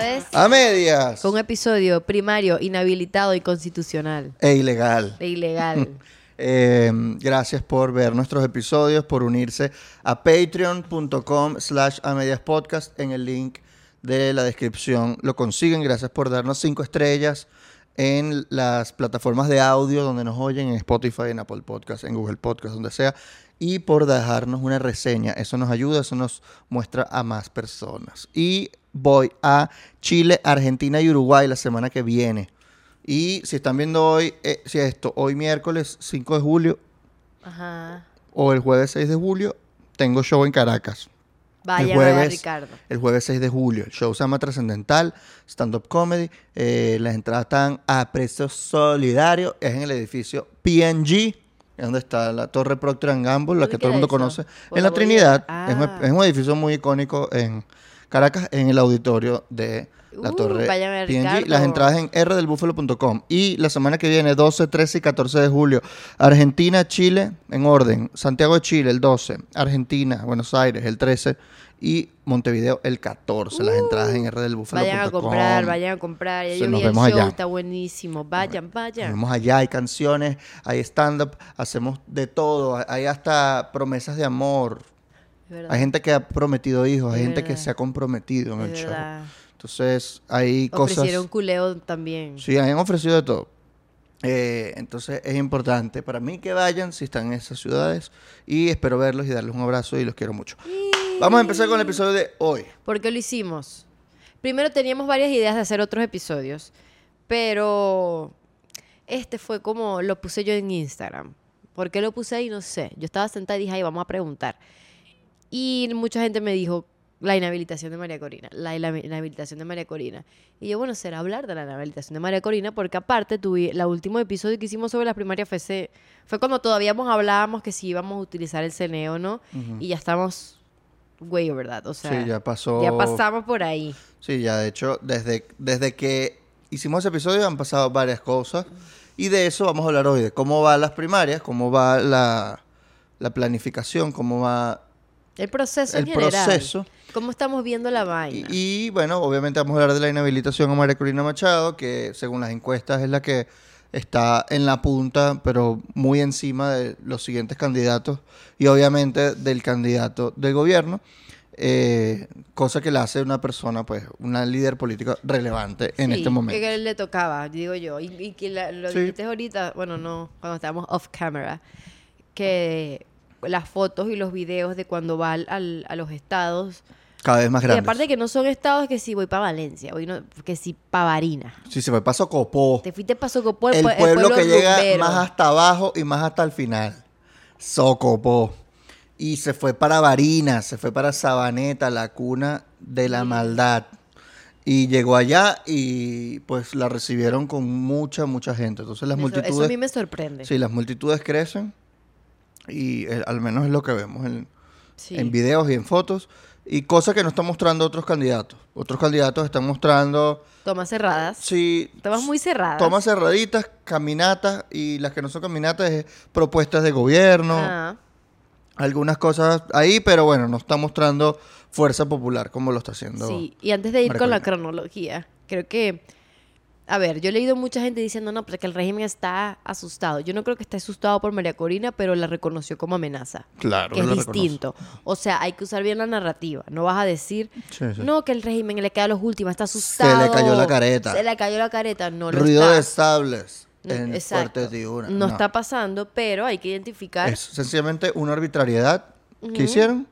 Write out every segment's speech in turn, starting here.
Es A medias. con un episodio primario inhabilitado y constitucional. E ilegal. E ilegal. Eh, gracias por ver nuestros episodios, por unirse a patreon.com slash podcast en el link de la descripción. Lo consiguen. Gracias por darnos cinco estrellas en las plataformas de audio donde nos oyen, en Spotify, en Apple Podcast, en Google Podcast, donde sea. Y por dejarnos una reseña. Eso nos ayuda, eso nos muestra a más personas. Y voy a Chile, Argentina y Uruguay la semana que viene. Y si están viendo hoy, eh, si esto, hoy miércoles 5 de julio Ajá. o el jueves 6 de julio, tengo show en Caracas. Vaya, el vaya, jueves, Ricardo. El jueves 6 de julio. El show se llama Trascendental, Stand-Up Comedy. Eh, las entradas están a precio solidario. Es en el edificio PNG, donde está la Torre Procter Gamble, la ¿Dónde que todo el mundo eso? conoce. ¿Por En la Trinidad. Es, un, Ah. es un edificio muy icónico en Caracas, en el auditorio de la Uh, Torre PNG. Las entradas en rdelbúfalo.com. Y la semana que viene, 12, 13 y 14 de julio, Argentina, Chile, en orden. Santiago de Chile, el 12. Argentina, Buenos Aires, el 13. Y Montevideo, el 14. Las entradas en rdelbúfalo.com. Uh, Vayan a comprar, vayan a comprar. Ya yo nos vi el show, allá. está buenísimo. Vayan, vayan. Vamos allá, hay canciones, hay stand-up, hacemos de todo. Hay hasta promesas de amor. Hay gente que ha prometido hijos, hay Es gente que se ha comprometido en Es el show. verdad. Entonces, hay cosas... Ofrecieron culeo también. Sí, han ofrecido de todo. Eh, entonces es importante para mí que vayan si están en esas ciudades y espero verlos y darles un abrazo y los quiero mucho. Vamos a empezar con el episodio de hoy. ¿Por qué lo hicimos? Primero teníamos varias ideas de hacer otros episodios, pero este fue como lo puse yo en Instagram. ¿Por qué lo puse ahí? No sé. Yo estaba sentada y dije, ay, vamos a preguntar. Y mucha gente me dijo, la inhabilitación de María Corina, la, inhabilitación de María Corina. Y yo, bueno, será hablar de la inhabilitación de María Corina, porque aparte, tuve, la último episodio que hicimos sobre las primarias fue, ese- fue cuando todavía hablábamos que si íbamos a utilizar el CNE o no, y ya estamos güey, ¿verdad? O sea, sí, ya pasó. ya pasamos por ahí. Sí, ya de hecho, desde, desde que hicimos ese episodio han pasado varias cosas. Y de eso vamos a hablar hoy, de cómo van las primarias, cómo va la, la planificación, cómo va El proceso el en general. proceso. ¿Cómo estamos viendo la Y, vaina? y, bueno, obviamente vamos a hablar de la inhabilitación a María Corina Machado, que según las encuestas es la que está en la punta, pero muy encima de los siguientes candidatos y obviamente del candidato del gobierno, eh, cosa que la hace una persona, pues, una líder política relevante en Sí, este momento. Que le tocaba, digo yo. Y, y que la- lo Sí. dijiste ahorita, bueno, no, cuando estábamos off camera, que las fotos y los videos de cuando va al- al- a los estados. Cada vez más Y grande. aparte que no son estados que si voy para Valencia, voy no, que si para Varina. Si se fue paso Copó, Te fuiste para Socopó, el pue- pueblo, que llega rumbero. más hasta abajo y más hasta el final. Socopó. Y se fue para Varina, se fue para Sabaneta, la cuna de la maldad. Y llegó allá y pues la recibieron con mucha, mucha gente. Entonces las Eso- Eso, multitudes... a mí me sorprende. Sí, las multitudes crecen y eh, al menos es lo que vemos en, Sí. en videos y en fotos. Y cosas que no están mostrando otros candidatos. Otros candidatos están mostrando, Tomas cerradas. sí, Tomas muy cerradas. Tomas cerraditas, caminatas y las que no son caminatas es propuestas de gobierno, Ah. algunas cosas ahí, pero bueno, no está mostrando fuerza popular como lo está haciendo. Sí, y antes de ir con la cronología, creo que, a ver, yo he leído mucha gente diciendo, no, pues que el régimen está asustado. Yo no creo que esté asustado por María Corina, pero la reconoció como amenaza. Claro, que es reconoce. distinto. O sea, hay que usar bien la narrativa. No vas a decir, Sí, sí. no, que el régimen le queda a los últimos, está asustado. le cayó la careta. Se le cayó la careta. No lo Ruido está. de sables No, en exacto. Fuerte Tiburon. No, está pasando, pero hay que identificar. Es sencillamente una arbitrariedad que hicieron.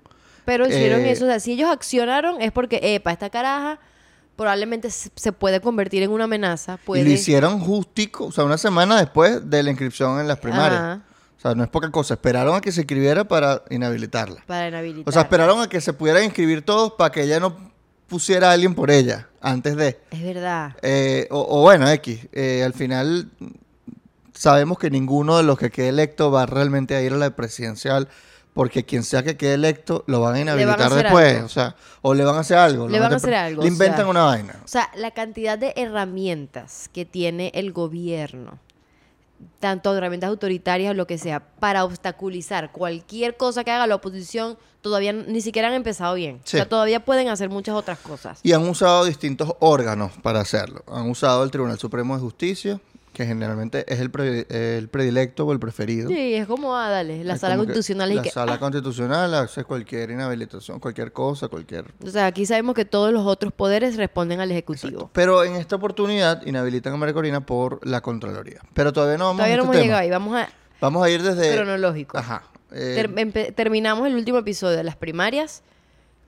Pero hicieron Eh, eso. O sea, si ellos accionaron es porque, epa, esta caraja probablemente se puede convertir en una amenaza. Puede... Y lo hicieron justico, o sea, una semana después de la inscripción en las primarias. Ajá. O sea, no es poca cosa. Esperaron a que se inscribiera para inhabilitarla. Para inhabilitar. O sea, esperaron a que se pudieran inscribir todos para que ella no pusiera a alguien por ella antes de. Es verdad. Eh, o, o bueno, X. eh, al final sabemos que ninguno de los que quede electo va realmente a ir a la presidencial porque quien sea que quede electo lo van a van a inhabilitar después. algo. O sea, o le van a hacer algo. Le van a hacer algo, Le o inventan sea. una vaina. O sea, la cantidad de herramientas que tiene el gobierno tanto herramientas autoritarias o lo que sea, para obstaculizar cualquier cosa que haga la oposición, todavía ni siquiera han empezado bien. Sí. O sea, todavía pueden hacer muchas otras cosas. Y han usado distintos órganos para hacerlo. Han usado el Tribunal Supremo de Justicia, que generalmente es el, pre- el predilecto o el preferido. Sí, es como, ah, dale, la Es sala como que constitucional y La que, sala ah. constitucional hace cualquier inhabilitación, cualquier cosa, cualquier... O sea, aquí sabemos que todos los otros poderes responden al Ejecutivo. Exacto. Pero en esta oportunidad inhabilitan a María Corina por la Contraloría. Pero todavía no vamos Todavía a no este hemos tema. llegado ahí, vamos a Vamos a ir desde... cronológico. Ajá. eh, Ter- terminamos el último episodio de las primarias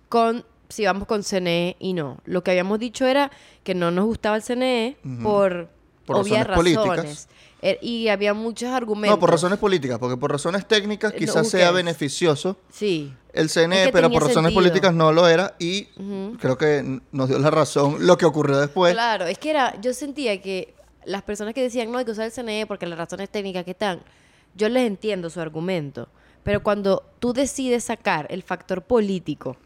con si vamos con CNE y no. Lo que habíamos dicho era que no nos gustaba el CNE por, Por razones políticas. Er- y había muchos argumentos. no, por razones políticas, porque por razones técnicas Eh, no, quizás sea beneficioso Sí. el CNE, Es que pero por razones sentido. políticas no lo era y creo que nos dio la razón lo que ocurrió después. Claro, es que era, yo sentía que las personas que decían no hay que usar el CNE porque las razones técnicas que están, yo les entiendo su argumento, pero cuando tú decides sacar el factor político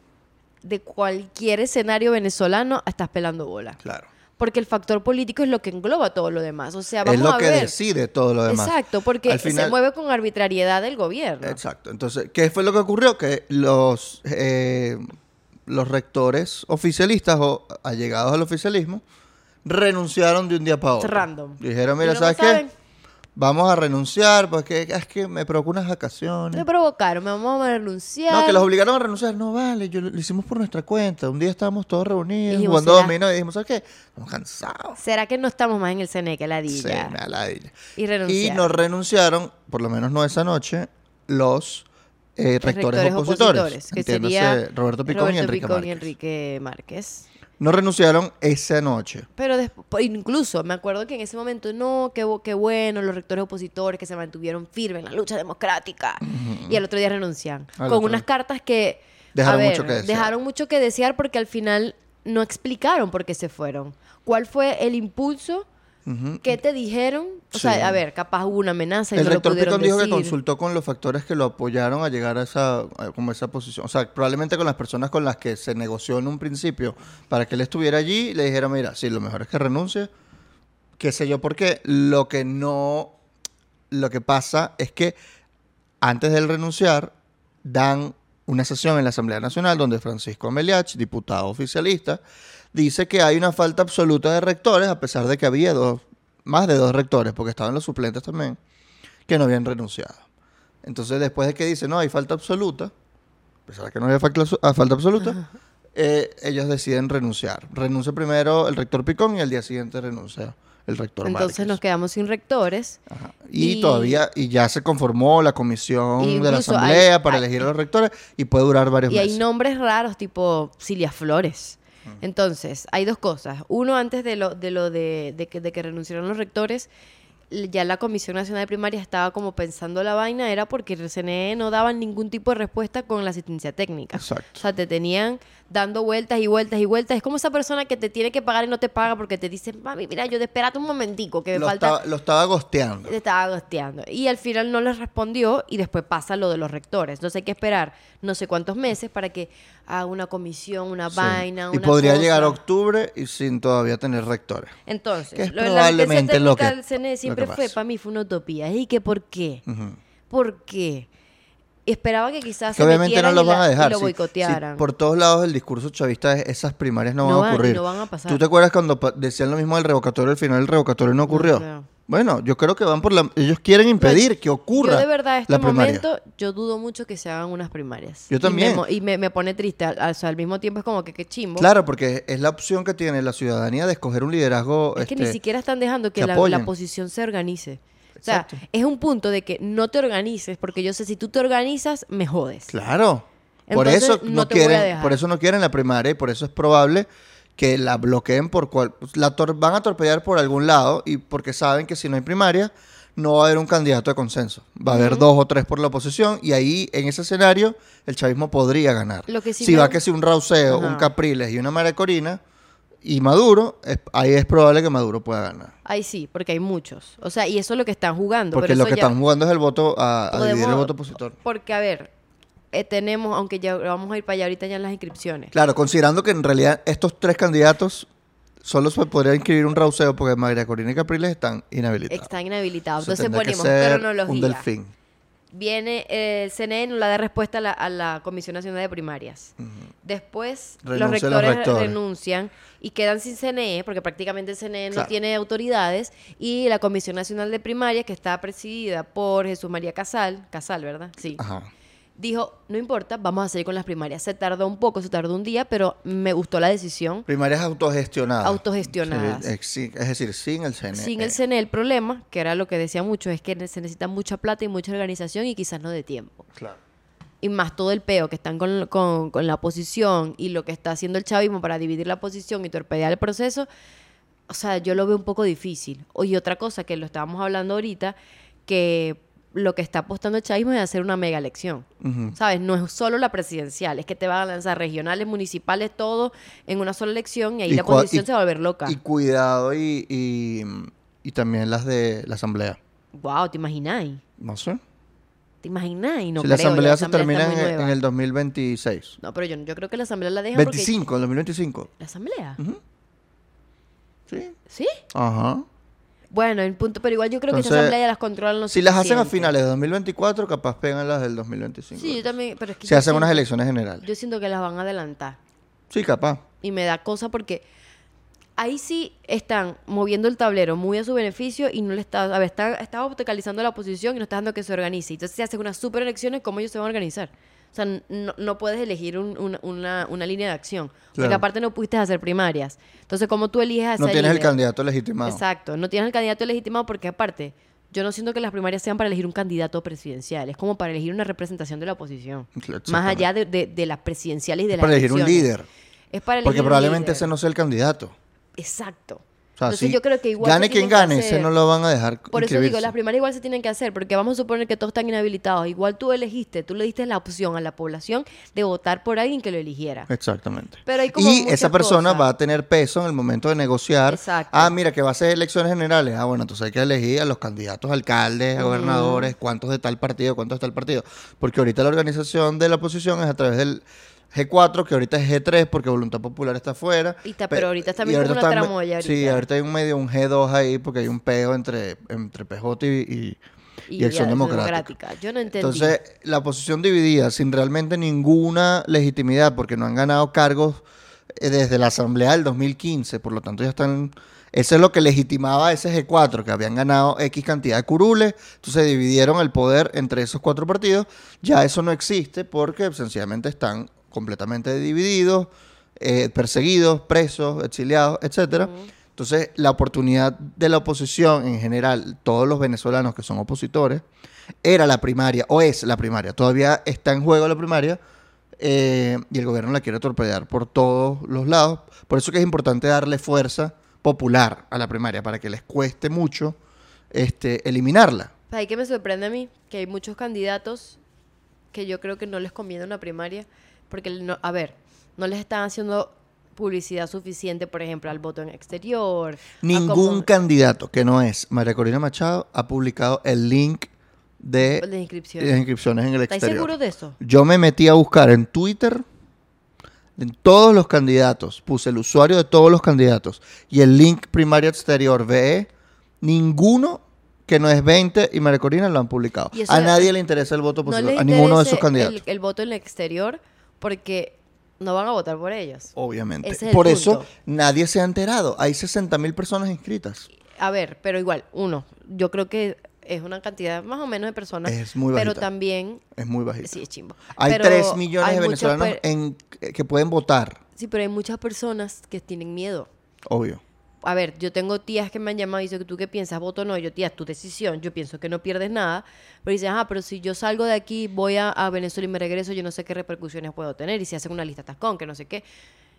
de cualquier escenario venezolano, estás pelando bola. Claro. Porque el factor político es lo que engloba todo lo demás. O sea, Es vamos lo a que ver. decide todo lo demás. Exacto, porque Al final- se mueve con arbitrariedad del gobierno. Exacto. Entonces, ¿qué fue lo que ocurrió? Que los, eh, los rectores oficialistas o allegados al oficialismo renunciaron de un día para otro. Random. Dijeron, mira, ¿sabes lo saben. Vamos a renunciar porque es que me provoca unas vacaciones. Me provocaron, me vamos a renunciar. No, que los obligaron a renunciar. No, vale, yo lo, lo hicimos por nuestra cuenta. Un día estábamos todos reunidos Dijimos, jugando ¿será? dominó y dijimos, ¿sabes qué? Estamos cansados. ¿Será que no estamos más en el CNE que la Sí, dilla? me da ladilla. y Y renunciaron. nos renunciaron, por lo menos no esa noche, los eh, rectores, rectores opositores. opositores, que sería Roberto Picón y Enrique Picón y. Enrique Márquez. No renunciaron esa noche. Pero después, incluso me acuerdo que en ese momento, no, qué, bu- qué bueno, los rectores opositores que se mantuvieron firmes en la lucha democrática. Y al otro día renuncian. Al con unas día. cartas que. Dejaron ver, mucho que desear. Dejaron mucho que desear porque al final no explicaron por qué se fueron. ¿Cuál fue el impulso? ¿Qué te dijeron? O Sí. sea, a ver, capaz hubo una amenaza y El no lo rector pudieron Picón dijo que consultó con los factores que lo apoyaron a llegar a esa, a como esa posición. O sea, probablemente con las personas con las que se negoció en un principio para que él estuviera allí, le dijeron, mira, sí, lo mejor es que renuncie. Qué sé yo, porque lo que no, lo que pasa es que antes de él renunciar, dan una sesión en la Asamblea Nacional donde Francisco Ameliach, diputado oficialista, dice que hay una falta absoluta de rectores, a pesar de que había dos, más de dos rectores, porque estaban los suplentes también, que no habían renunciado. Entonces, después de que dice, no, hay falta absoluta, a pesar de que no había falta, a falta absoluta, eh, ellos deciden renunciar. Renuncia primero el rector Picón y al día siguiente renuncia el rector Entonces Márquez. nos quedamos sin rectores. Ajá. Y, Y- todavía, y ya se conformó la comisión de la asamblea hay- para hay- elegir a los rectores y puede durar varios Y hay meses. nombres raros tipo Cilia Flores. Entonces, hay dos cosas. Uno, antes de lo de, lo de, de que, de que renunciaron los rectores, ya la Comisión Nacional de Primaria estaba como pensando la vaina, era porque el CNE no daban ningún tipo de respuesta con la asistencia técnica. Exacto. O sea, te tenían dando vueltas y vueltas y vueltas. Es como esa persona que te tiene que pagar y no te paga porque te dice, mami, mira, yo te espérate un momentico, que me Lo, falta... estaba, lo estaba gosteando. Te estaba gosteando. Y al final no les respondió y después pasa lo de los rectores. Entonces hay que esperar no sé cuántos meses para que haga una comisión, una Sí. vaina, y una podría cosa. llegar a octubre y sin todavía tener rectores. Entonces, que es lo de la probablemente lo que- del CNE lo siempre que fue, para mí, fue una utopía. ¿Y que por qué? ¿Por qué? Esperaba que quizás Que se obviamente no los la- a dejar. lo Si- si boicotearan. por todos lados el discurso chavista es esas primarias no, No van a ocurrir. no van a pasar. ¿Tú te acuerdas cuando decían lo mismo del revocatorio? Al final el revocatorio no ocurrió. Bueno, yo creo que van por la... Ellos quieren impedir que ocurra Yo de verdad, en este primaria. momento, yo dudo mucho que se hagan unas primarias. Yo Y me también. Y me, me pone triste. al- O sea, al mismo tiempo es como que qué chimbo. Claro, porque es la opción que tiene la ciudadanía de escoger un liderazgo. Es que este, ni siquiera están dejando que que la, la oposición se organice. O sea, es un punto de que no te organices, porque yo sé, si tú te organizas, me jodes. Claro. por eso no quieren, por eso no quieren la primaria y por eso es probable que la bloqueen por cual, la tor- van a torpedear por algún lado y porque saben que si no hay primaria no va a haber un candidato de consenso. Va a haber dos o tres por la oposición y ahí en ese escenario el chavismo podría ganar. Lo que sí si me- va que si un Rauseo, un Capriles y una María Corina y Maduro, es- ahí es probable que Maduro pueda ganar. Ahí sí, porque hay muchos. O sea, y eso es lo que están jugando. Porque pero lo que ya- están jugando es el voto a, a dividir el voto opositor. Porque, a ver, eh, tenemos, aunque ya vamos a ir para allá ahorita ya en las inscripciones. Claro, considerando que en realidad estos tres candidatos solo se podría inscribir un rauseo porque María Corina y Capriles están inhabilitados. Están inhabilitados. Entonces Entonces ponemos cronología. Un delfín. Viene eh, el CNE, no la da respuesta a la, a la Comisión Nacional de Primarias. Después los rectores, renuncian y quedan sin CNE, porque prácticamente el CNE no tiene autoridades, y la Comisión Nacional de Primarias, que está presidida por Jesús María Casal, Casal, ¿verdad? Sí. Ajá. Dijo, no importa, vamos a seguir con las primarias. Se tardó un poco, se tardó un día, pero me gustó la decisión. Primarias autogestionadas. Autogestionadas. Sí, es decir, sin el CNE. Sin el CNE, el problema, que era lo que decía mucho, es que se necesita mucha plata y mucha organización y quizás no de tiempo. Claro. y más todo el peo que están con, con- con la oposición y lo que está haciendo el chavismo para dividir la oposición y torpedear el proceso, o sea, yo lo veo un poco difícil. Y otra cosa que lo estábamos hablando ahorita, que lo que está apostando el chavismo es hacer una mega elección. ¿Sabes? No es solo la presidencial, es que te van a lanzar regionales, municipales, todo en una sola elección y ahí Y la y- se va a volver loca. Y cuidado y, y, y también las de la asamblea. wow, ¿te imagináis? No sé. ¿Te imagináis? No si la creo, ya asamblea se termina en, el 2026. No, pero yo, yo creo que la asamblea la dejan porque... 25, en 2025. ¿La asamblea? Sí. ¿Sí? Ajá. Bueno, el punto, pero igual yo creo que Entonces, asamblea ya las controlan los Si las hacen a finales de 2024, capaz pegan las del 2025. Sí, yo también, pero es que Se yo hacen unas elecciones generales. Yo siento que las van a adelantar. Sí, capaz. Y me da cosa porque ahí sí están moviendo el tablero muy a su beneficio y no le está, a ver, está, está obstaculizando la oposición y no está dando que se organice. Entonces, si hacen unas super elecciones, ¿cómo ellos se van a organizar? O sea, no, no puedes elegir un- una, una- una línea de acción. Porque Claro. aparte no pudiste hacer primarias. Entonces, ¿cómo tú eliges a No tienes el candidato legitimado. Exacto, no tienes el candidato legitimado porque aparte, yo no siento que las primarias sean para elegir un candidato presidencial, es como para elegir una representación de la oposición. Más allá de, de- de las presidenciales y de Es las para elegir un líder. Es para elegir Porque un probablemente líder. ese no sea el candidato. Exacto. Sea, Entonces si yo creo que igual gane se quien gane, hacer- no lo van a dejar Por eso digo, las primarias igual se tienen que hacer, porque vamos a suponer que todos están inhabilitados. Igual tú elegiste, tú le diste la opción a la población de votar por alguien que lo eligiera. Exactamente. Pero hay como y esa persona cosas. va a tener peso en el momento de negociar. Exacto. Ah, mira, que va a ser elecciones generales. Ah, bueno, entonces hay que elegir a los candidatos a alcaldes, a gobernadores, cuántos de tal partido, cuántos de tal partido. Porque ahorita la organización de la oposición es a través del G4, que ahorita es G3 porque Voluntad Popular está afuera. Y está- Pe- pero ahorita está como una tramoya Sí, ahorita. hay un medio, un G2 ahí porque hay un peo entre, entre PJ y, y, y Acción Democrática. Yo no entendí. Entonces, la oposición dividida, sin realmente ninguna legitimidad, porque no han ganado cargos eh, desde la Asamblea del 2015, por lo tanto ya están... Eso es lo que legitimaba ese G4, que habían ganado X cantidad de curules, entonces dividieron el poder entre esos cuatro partidos. Ya eso no existe porque sencillamente están completamente divididos, eh, perseguidos, presos, exiliados, etcétera. Entonces, la oportunidad de la oposición en general, todos los venezolanos que son opositores, era la primaria, o es la primaria, todavía está en juego la primaria, eh, y el gobierno la quiere torpedear por todos los lados. Por eso que es importante darle fuerza popular a la primaria, para que les cueste mucho este, eliminarla. Ahí que me sorprende a mí que hay muchos candidatos que yo creo que no les conviene una primaria, porque, no, a ver, no les están haciendo publicidad suficiente, por ejemplo, al voto en exterior. Ningún candidato que no es María Corina Machado ha publicado el link de inscripciones. inscripciones en el ¿Estáis exterior. seguros de eso? Yo me metí a buscar en Twitter en todos los candidatos, puse el usuario de todos los candidatos y el link primaria exterior VE, ninguno que no es 20 y María Corina lo han publicado. A nadie le interesa el voto No les a ninguno de esos candidatos. El, el voto en el exterior porque no van a votar por ellos. Obviamente. Ese es el Por eso nadie se ha enterado. Hay 60 mil personas inscritas. A ver, pero igual, uno, yo creo que es una cantidad más o menos de personas. Es muy Pero bajita. también, Es muy bajito. sí, es chimbo. Hay Pero 3 millones hay de venezolanos en, que pueden votar, Sí, pero hay muchas personas que tienen miedo. obvio. A ver, yo tengo tías que me han llamado y dicen, ¿tú qué piensas? ¿Voto o no? Yo, tía, es tu decisión. Yo pienso que no pierdes nada. Pero dicen, ah, pero si yo salgo de aquí, voy a, a Venezuela y me regreso, yo no sé qué repercusiones puedo tener. Y si hacen una lista tascón, que no sé qué.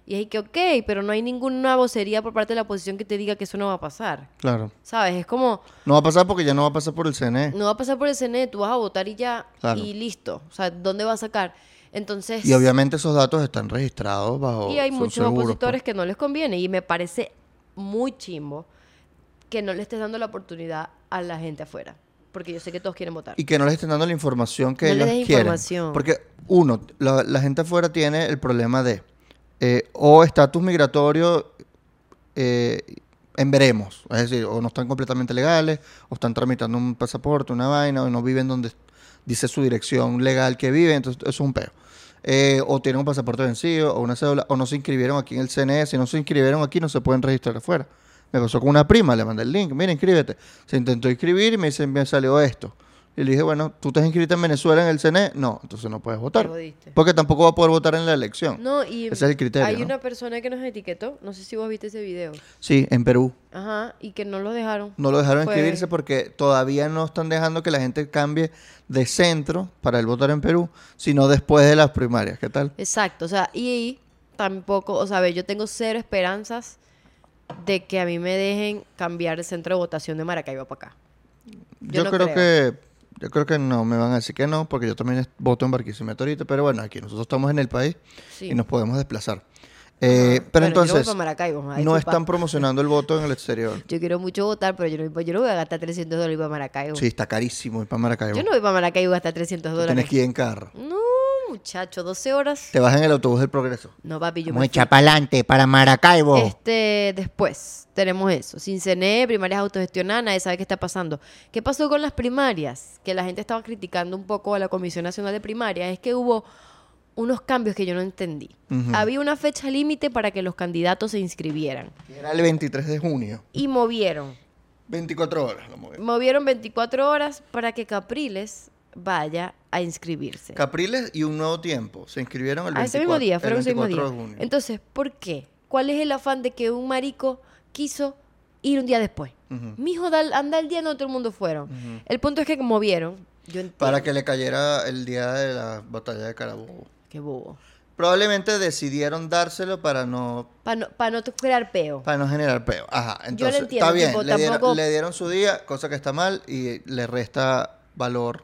Y es que, ok, pero no hay ninguna vocería por parte de la oposición que te diga que eso no va a pasar. Claro. ¿Sabes? Es como, No va a pasar porque ya no va a pasar por el CNE. no va a pasar por el CNE, tú vas a votar y ya, Claro. y listo. O sea, ¿dónde va a sacar? Entonces... Y obviamente esos datos están registrados bajo. Y hay muchos seguros, pues. opositores que no les conviene. Y me parece muy chimbo que no le estés dando la oportunidad a la gente afuera. Porque yo sé que todos quieren votar. Y que no les estén dando la información que No les ellos des quieren. información. Porque, uno, la, la gente afuera tiene el problema de eh, o estatus migratorio eh, en veremos. Es decir, o no están completamente legales, o están tramitando un pasaporte, una vaina, o no viven donde dice su dirección legal que vive, entonces eso es un peo. Eh, o tienen un pasaporte vencido, o una cédula, o no se inscribieron aquí en el CNE. Si no se inscribieron aquí, no se pueden registrar afuera. Me pasó con una prima, le mandé el link, mira, inscríbete. Se intentó inscribir y me, dice, me salió esto. Y le dije, bueno, ¿tú te has inscrito en Venezuela en el CNE? No, entonces no puedes votar. Porque tampoco va a poder votar en la elección. No, y Ese es el criterio, hay ¿no? una persona que nos etiquetó, no sé si vos viste ese video. Sí, en Perú. Ajá, y que no lo dejaron. No lo dejaron inscribirse porque todavía no están dejando que la gente cambie de centro para el votar en Perú, sino después de las primarias. ¿Qué tal? Exacto, o sea, y tampoco, o sea, ve, yo tengo cero esperanzas de que a mí me dejen cambiar el centro de votación de Maracaibo para acá. Yo, no creo, creo. que yo creo que no me van a decir que no, porque yo también voto en Barquisimeto ahorita, pero bueno, aquí nosotros estamos en el país Sí. y nos podemos desplazar. Eh, pero Bueno, entonces, Maracaibo, no disculpa. están promocionando el voto en el exterior. Yo quiero mucho votar, pero yo no, yo no voy a gastar 300 dólares para Maracaibo. Sí, está carísimo ir para Maracaibo. Yo no voy para Maracaibo a gastar 300 Tú dólares. Tienes que ir en carro. No, muchacho, 12 horas. Te vas en el autobús del progreso. No, papi, yo Vamos me a echar para adelante, para Maracaibo. Este, después tenemos eso. Sin CNE, primarias autogestionadas, nadie sabe qué está pasando. ¿Qué pasó con las primarias? Que la gente estaba criticando un poco a la Comisión Nacional de Primarias. Es que hubo unos cambios que yo no entendí. Había una fecha límite para que los candidatos se inscribieran. Era el 23 de junio. Y movieron. 24 horas lo movieron. Movieron 24 horas para que Capriles vaya a inscribirse. Capriles y un nuevo tiempo. Se inscribieron el 24, a ese mismo día, el fueron mismo 24 día. de junio. Entonces, ¿por qué? ¿Cuál es el afán de que un marico quiso ir un día después? Ujú. Mijo, dal- anda el día donde todo el mundo fueron. El punto es que como vieron, yo. Para que le cayera el día de la batalla de Carabobo. Qué bobo. Probablemente decidieron dárselo para no Para no, pa' no crear peo. para no generar peo. Ajá, Yo lo entonces entiendo, está bien. tipo, le, dieron, tampoco- le dieron su día, cosa que está mal y le resta valor.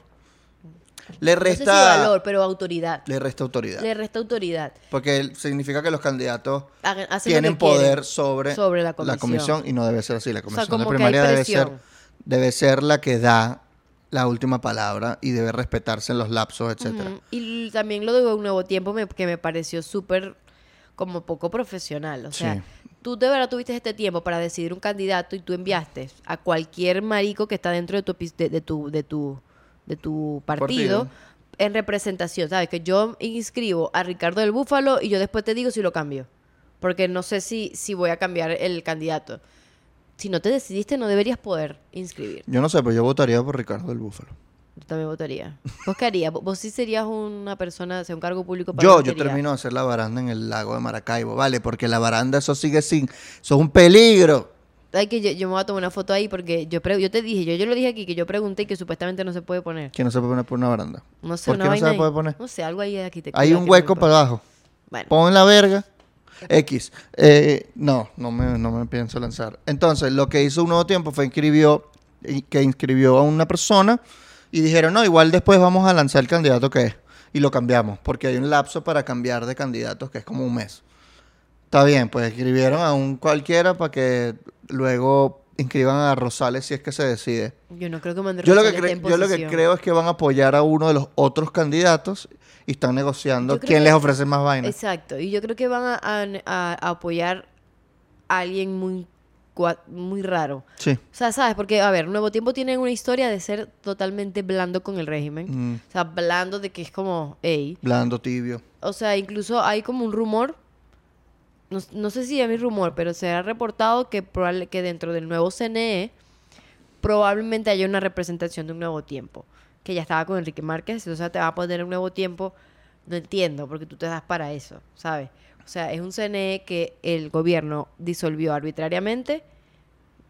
Le No sé si resta valor, pero autoridad. le resta autoridad. Le resta autoridad. Porque significa que los candidatos Hagan- tienen poder sobre, sobre la comisión. y no debe ser así. La comisión como de primaria debe ser, debe ser la que da la última palabra y debe respetarse en los lapsos, etcétera. Y también lo de un nuevo tiempo me- que me pareció súper como poco profesional. O sea, Sí. tú de verdad tuviste este tiempo para decidir un candidato y tú enviaste a cualquier marico que está dentro de tu de, de tu de tu de tu partido, Partido. en representación, ¿sabes? Que yo inscribo a Ricardo del Búfalo y yo después te digo si lo cambio. Porque no sé si si voy a cambiar el candidato. Si no te decidiste, no deberías poder inscribir. Yo no sé, pero yo votaría por Ricardo del Búfalo. Yo también votaría. ¿Vos qué harías? ¿Vos- ¿Vos sí serías una persona, sea, un cargo público para Yo, yo termino de hacer la baranda en el lago de Maracaibo, ¿vale? Porque la baranda, eso sigue sin... Eso es un peligro. Que yo, yo me voy a tomar una foto ahí porque yo te dije, yo, yo lo dije aquí, que yo pregunté que supuestamente no se puede poner. Que no se puede poner por una baranda. No sé, ¿Por una qué no vaina se puede poner? No sé, algo ahí de arquitectura. Hay un hueco para abajo. Bueno, Pon la verga. X. Eh, no, no me, no me pienso lanzar. Entonces, lo que hizo un nuevo tiempo fue inscribió, que inscribió a una persona y dijeron, no, igual después vamos a lanzar el candidato que es. Y lo cambiamos, porque hay un lapso para cambiar de candidatos que es como un mes. Está bien, pues escribieron a un cualquiera para que luego inscriban a Rosales si es que se decide. yo no creo que Manuel Yo lo, que en yo lo que creo es que van a apoyar a uno de los otros candidatos y están negociando quién que- les ofrece más vainas. Exacto, y yo creo que van a, a- a- a apoyar a alguien muy, muy raro. Sí. O sea, ¿sabes? Porque, a ver, Nuevo Tiempo tiene una historia de ser totalmente blando con el régimen. Mm, O sea, blando de que es como, ey. blando, tibio. O sea, incluso hay como un rumor, no, no sé si es mi rumor, pero se ha reportado que, probable, que dentro del nuevo CNE probablemente haya una representación de un nuevo tiempo, que ya estaba con Enrique Márquez, o sea, te va a poner un nuevo tiempo, no entiendo, porque tú te das para eso, ¿sabes? O sea, es un CNE que el gobierno disolvió arbitrariamente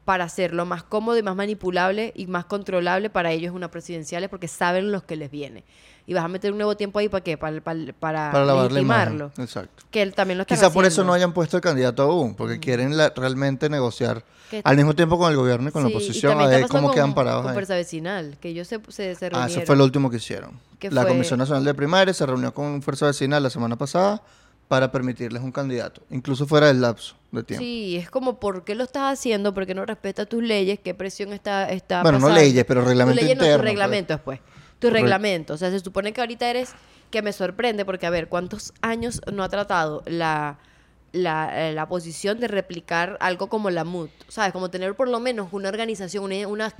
para hacerlo más cómodo y más manipulable y más controlable para ellos una presidenciales porque saben los que les viene. Y vas a meter un nuevo tiempo ahí para qué? Para, para, para, Para legitimarlo. Exacto. Que él también lo está Quizá por eso no hayan puesto el candidato aún, porque quieren la- realmente negociar Que- al mismo tiempo con el gobierno y con la oposición a ver cómo quedan parados con. Fuerza Vecinal, que ellos se, se, se Ah, eso fue lo último que hicieron. La fue- Comisión Nacional de Primaria se reunió con Fuerza Vecinal la semana pasada para permitirles un candidato, incluso fuera del lapso de tiempo. Sí, es como, ¿por qué lo estás haciendo? ¿Por qué no respeta tus leyes? ¿Qué presión está, está Bueno, no leyes, pero reglamento leyes no, interno, tus pues. reglamentos, pues. Tu Re- reglamento. O sea, se supone que ahorita eres... Que me sorprende porque, a ver, ¿cuántos años no ha tratado la la, eh, la posición de replicar algo como la MUT, ¿sabes? Como tener por lo menos una organización, una, una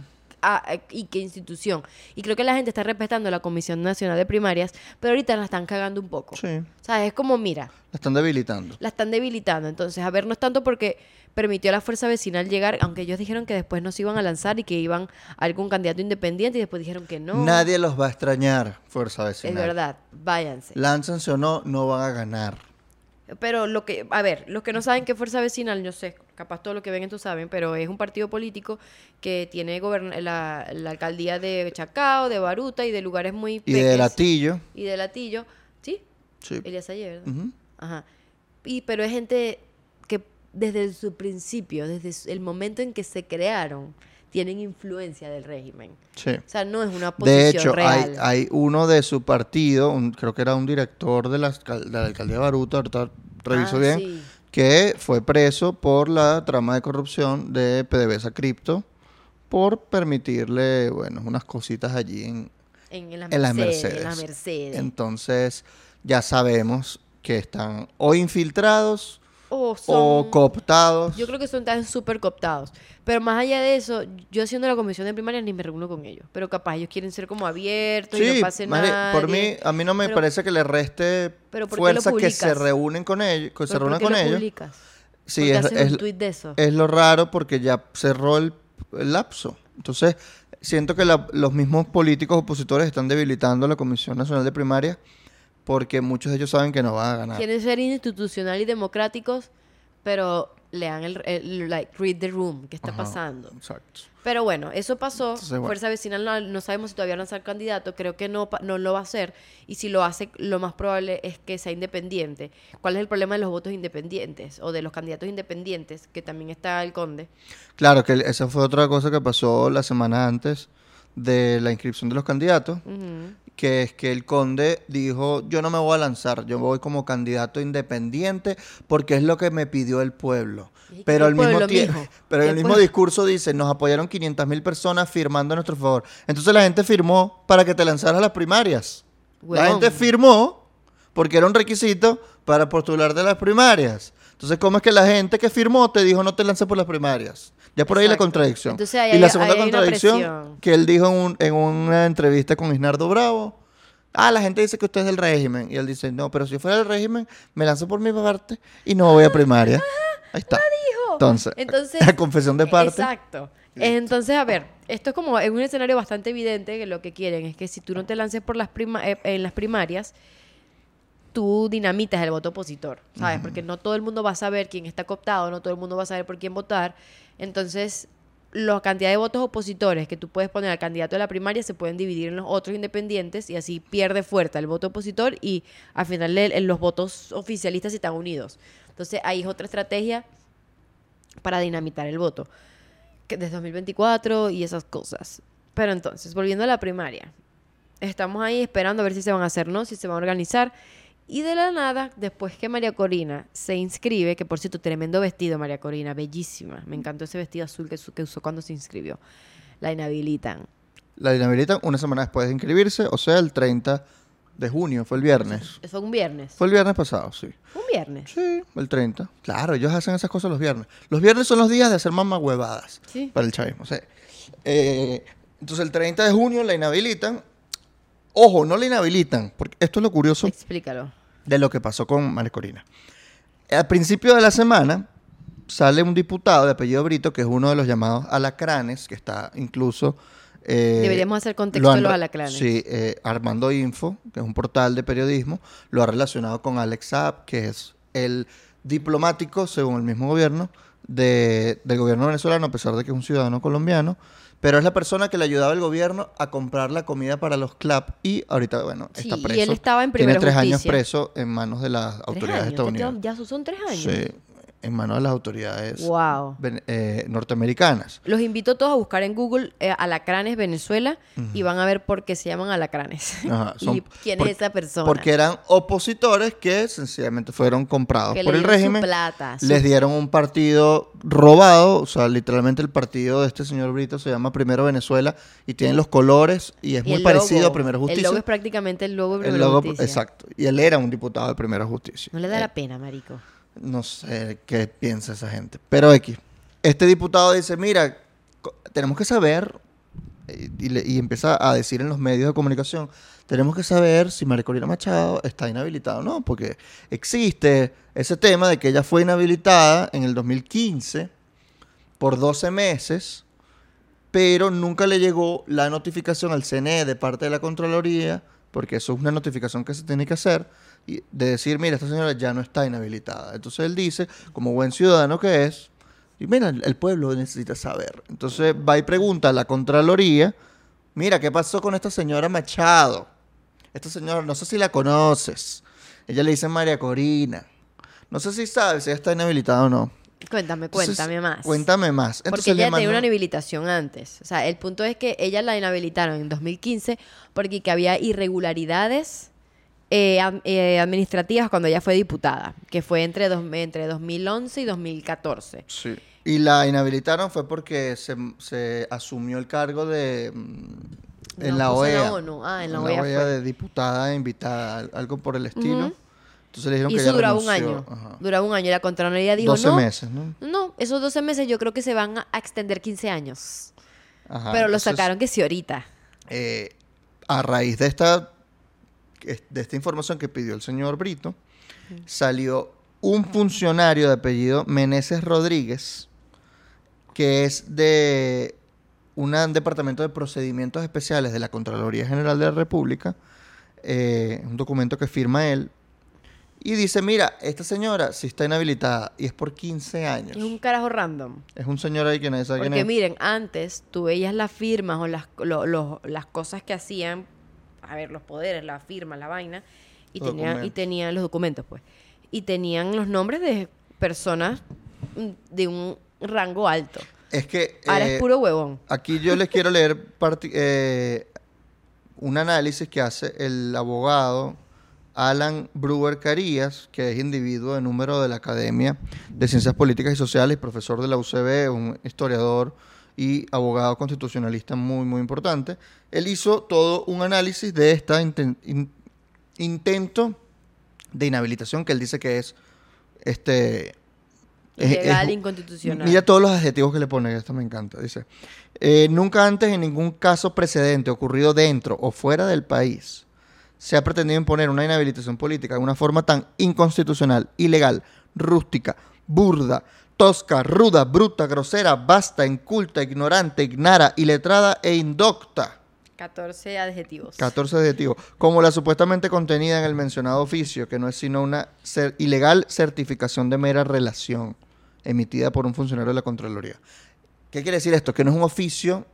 eh, y qué institución. Y creo que la gente está respetando la Comisión Nacional de Primarias, pero ahorita la están cagando un poco. Sí. ¿Sabes? Es como, mira, La están debilitando. la están debilitando. Entonces, a ver, no es tanto porque permitió a la fuerza vecinal llegar, aunque ellos dijeron que después no se iban a lanzar y que iban a algún candidato independiente y después dijeron que no. Nadie los va a extrañar, Fuerza Vecinal. Es verdad, váyanse. Lánzanse o no, no van a ganar. Pero lo que, a ver, los que no saben qué fuerza vecinal, yo sé, capaz todo lo que ven esto saben, pero es un partido político que tiene la, la alcaldía de Chacao, de Baruta y de lugares muy Y de. Latillo. Y de Latillo, ¿sí? Sí. Elías Ayer, ¿verdad? Ajá. Y, pero es gente que desde su principio, desde el momento en que se crearon, tienen influencia del régimen. Sí. O sea, no es una posición De hecho, hay, real. hay uno de su partido, un- creo que era un director de la, de la alcaldía de Baruta, ahorita reviso Ah, bien, sí. que fue preso por la trama de corrupción de PDVSA Cripto por permitirle, bueno, unas cositas allí en, En, en las en las Mercedes. Mercedes. En las Mercedes. Entonces, ya sabemos que están o infiltrados o son... o cooptados. Yo creo que son tan súper cooptados. Pero más allá de eso, yo haciendo la comisión de primaria ni me reúno con ellos. Pero capaz ellos quieren ser como abiertos y Sí, no pase nada. por mí, a mí no me Pero- parece que le reste Pero ¿por qué lo fuerza que se reúnen con ellos, que se ¿Pero reúnan con lo ellos. publicas? Sí, ¿Por qué es, es- un tuit de eso? es lo raro porque ya cerró el, el lapso. Entonces, siento que la- los mismos políticos opositores están debilitando la Comisión Nacional de Primaria porque muchos de ellos saben que no van a ganar. Quieren ser institucional y democráticos, pero lean el, el- like, read the room, qué está Ajá, pasando. Exacto. Pero bueno, eso pasó. Entonces, bueno. Fuerza Vecinal no, no sabemos si todavía va a lanzar candidato. Creo que no, no lo va a hacer. Y si lo hace, lo más probable es que sea independiente. ¿Cuál es el problema de los votos independientes? O de los candidatos independientes, que también está el conde. Claro, que esa fue otra cosa que pasó la semana antes de la inscripción de los candidatos, que es que el conde dijo, yo no me voy a lanzar, yo voy como candidato independiente porque es lo que me pidió el pueblo. ¿Y qué Pero al el mismo pueblo, tiempo, mijo? pero ¿Qué el mismo discurso dice, nos apoyaron 500 mil personas firmando a nuestro favor. Entonces la gente firmó para que te lanzaras a las primarias. La gente firmó porque era un requisito para postular de las primarias. Entonces, ¿cómo es que la gente que firmó te dijo no te lances por las primarias? Ya por ahí la Exacto. contradicción. Entonces, ahí y la segunda hay contradicción que él dijo en, un- en una entrevista con Isnardo Bravo. Ah, la gente dice que usted es del régimen. Y él dice, no, pero si yo fuera del régimen, me lanzo por mi parte y no voy a primaria. Ahí está. Entonces, Entonces, la confesión de parte. Exacto. Entonces, a ver, esto es como en un escenario bastante evidente que lo que quieren es que si tú no te lances por las prima- eh, en las primarias, tú dinamitas el voto opositor, ¿sabes? Porque no todo el mundo va a saber quién está cooptado, no todo el mundo va a saber por quién votar. Entonces, la cantidad de votos opositores que tú puedes poner al candidato de la primaria se pueden dividir en los otros independientes y así pierde fuerza el voto opositor y al final los votos oficialistas están unidos. Entonces, ahí es otra estrategia para dinamitar el voto desde 2024 y esas cosas. Pero entonces, volviendo a la primaria, estamos ahí esperando a ver si se van a hacer, ¿no? Si se van a organizar. Y de la nada, después que María Corina se inscribe, que por cierto, tremendo vestido, María Corina, bellísima. Me encantó ese vestido azul que, usó cuando se inscribió. La inhabilitan. La inhabilitan una semana después de inscribirse, o sea, el 30 de junio, fue el viernes. Fue un viernes. Fue el viernes pasado, sí. Un viernes. Sí, el 30. Claro, ellos hacen esas cosas los viernes. Los viernes son los días de hacer mamahuevadas Sí. para el chavismo. Eh, entonces, el 30 de junio la inhabilitan. Ojo, no la inhabilitan, porque esto es lo curioso Explícalo. de lo que pasó con María Corina. Al principio de la semana sale un diputado de apellido Brito, que es uno de los llamados alacranes, que está incluso... eh, Deberíamos hacer lo contexto han de los alacranes. Sí, eh, Armando Info, que es un portal de periodismo, lo ha relacionado con Alex Saab, que es el diplomático, según el mismo gobierno, de- del gobierno venezolano, a pesar de que es un ciudadano colombiano, pero es la persona que le ayudaba al gobierno a comprar la comida para los CLAP y ahorita, bueno, Sí, está y preso. él estaba en Tiene primera tres años preso en manos de las ¿Tres autoridades estadounidenses. Ya son tres años. Sí, en manos de las autoridades Wow. eh, norteamericanas. Los invito a todos a buscar en Google eh, Alacranes Venezuela y van a ver por qué se llaman Alacranes. Ajá, son- y quién por- es esa persona. Porque eran opositores que sencillamente fueron comprados Que por el su régimen. plata, su- Les dieron un partido robado, o sea, literalmente el partido de este señor Brito se llama Primero Venezuela y tiene los colores y es Y muy parecido logo. a Primero Justicia. El logo es prácticamente el logo de El logo- Justicia. exacto. Y él era un diputado de Primera Justicia. No le da Eh, la pena, marico. No sé qué piensa esa gente. Pero X. Este diputado dice, mira, tenemos que saber, eh, y, y empieza a decir en los medios de comunicación, tenemos que saber si María Corina Machado está inhabilitada o no, porque existe ese tema de que ella fue inhabilitada en el 2015 por 12 meses, pero nunca le llegó la notificación al CNE de parte de la Contraloría, porque eso es una notificación que se tiene que hacer, de decir, mira, esta señora ya no está inhabilitada. Entonces él dice, como buen ciudadano que es, y mira, el pueblo necesita saber. Entonces va y pregunta a la Contraloría, mira, ¿qué pasó con esta señora Machado? Esta señora, no sé si la conoces. Ella le dice María Corina. No sé si sabes si ella está inhabilitada o no. Cuéntame, Entonces, cuéntame más. Cuéntame más. Porque Entonces ella tenía una inhabilitación antes. O sea, el punto es que ella la inhabilitaron en 2015 porque que había irregularidades eh, eh, administrativas cuando ella fue diputada, que fue entre, dos- entre 2011 y 2014. Sí. Y la inhabilitaron fue porque se, se asumió el cargo de... mm, En No, la puso en la OEA. ONU. Ah, en la OEA fue. de diputada invitada, al- algo por el estilo. Entonces le dijeron Y que eso duraba un año. Ajá. Duraba un año. Y la Contraloría dijo, 12 no, meses, ¿no? no, esos 12 meses yo creo que se van a a extender 15 años. Ajá, Pero lo entonces, sacaron que sí ahorita. eh, a raíz de esta, de esta información que pidió el señor Brito, salió un funcionario de apellido Meneses Rodríguez, que es de un departamento de procedimientos especiales de la Contraloría General de la República, eh, un documento que firma él, y dice, mira, esta señora sí está inhabilitada y es por 15 años. Es un carajo random. Es un señor ahí que nadie sabe quién Porque es. miren, antes tú veías las firmas o las, lo- lo- las cosas que hacían, a ver, los poderes, la firma, la vaina, y tenían, y documentos. tenían los documentos, pues. Y tenían los nombres de personas mm, de un rango alto. Es que... Ahora eh, es puro huevón. Aquí yo les quiero leer eh, un análisis que hace el abogado Alan Brewer Carías, que es individuo de número de la Academia de Ciencias Políticas y Sociales, profesor de la UCB, un historiador y abogado constitucionalista muy, muy importante. Él hizo todo un análisis de este intento de inhabilitación que él dice que es este es- Ilegal, inconstitucional. Mira todos los adjetivos que le pone, esto me encanta. Dice, "Eh, nunca antes en ningún caso precedente ocurrido dentro o fuera del país se ha pretendido imponer una inhabilitación política de una forma tan inconstitucional, ilegal, rústica, burda, tosca, ruda, bruta, grosera, vasta, inculta, ignorante, ignara, iletrada e indocta. 14 adjetivos. 14 adjetivos. Como la supuestamente contenida en el mencionado oficio, que no es sino una cer- ilegal certificación de mera relación emitida por un funcionario de la Contraloría. ¿Qué quiere decir esto? Que no es un oficio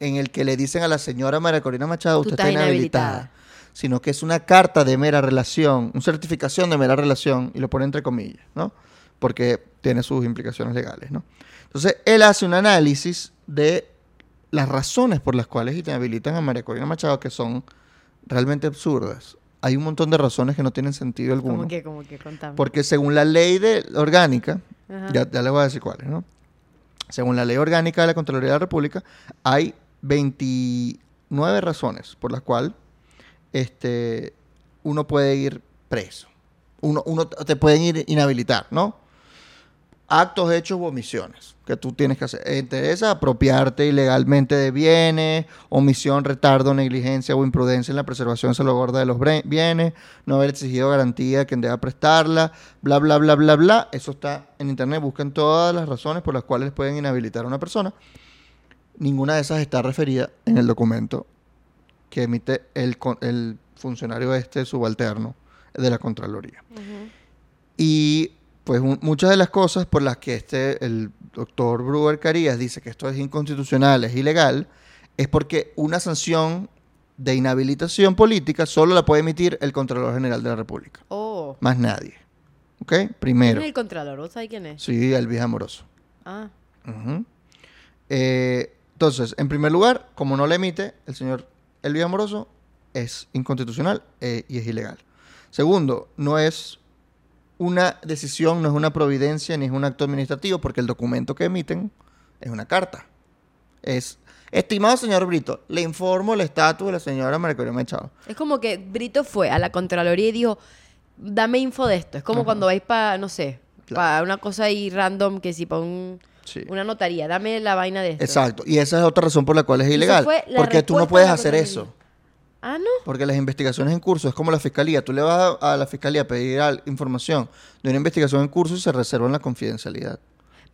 en el que le dicen a la señora María Corina Machado, usted está inhabilitada. inhabilitada. Sino que es una carta de mera relación, una certificación de mera relación, y lo pone entre comillas, ¿no? Porque tiene sus implicaciones legales, ¿no? Entonces, él hace un análisis de las razones por las cuales inhabilitan a María Corina Machado, que son realmente absurdas. Hay un montón de razones que no tienen sentido alguno. Como que, como que contame. Porque según la ley de, orgánica, ya, ya les voy a decir cuáles, ¿no? Según la ley orgánica de la Contraloría de la República, hay 29 razones por las cuales este, uno puede ir preso. Uno, uno te pueden ir inhabilitar, ¿no? Actos, hechos u omisiones que tú tienes que hacer. Entre esas, apropiarte ilegalmente de bienes, omisión, retardo, negligencia o imprudencia en la preservación salvaguarda de los bienes, no haber exigido garantía a quien deba prestarla, bla, bla, bla, bla, bla. Eso está en internet. Busquen todas las razones por las cuales pueden inhabilitar a una persona. Ninguna de esas está referida en el documento que emite el, funcionario este subalterno de la Contraloría. Y pues un- muchas de las cosas por las que este, el doctor Brewer Carías dice que esto es inconstitucional, es ilegal, es porque una sanción de inhabilitación política solo la puede emitir el Contralor General de la República, Oh. más nadie. ¿Ok? ¿Quién Primero. es el Contralor? ¿Vos sabés quién es? Sí, Elvis Amoroso. Ah. Eh, entonces, en primer lugar, como no le emite el señor Elvis Amoroso, es inconstitucional eh, y es ilegal. Segundo, no es una decisión, no es una providencia ni es un acto administrativo, porque el documento que emiten es una carta. Es, estimado señor Brito, le informo el estatus de la señora María Corina Machado. Es como que Brito fue a la Contraloría y dijo, dame info de esto. Es como Ajá. cuando vais para, no sé, Claro. Para una cosa ahí random que si para un- Sí. una notaría. Dame la vaina de esto. Exacto. Y esa es otra razón por la cual es ilegal. Porque tú no puedes hacer eso. Ah, no. Porque las investigaciones en curso es como la fiscalía. Tú le vas a, a la fiscalía a pedir al- información de una investigación en curso y se reservan la confidencialidad.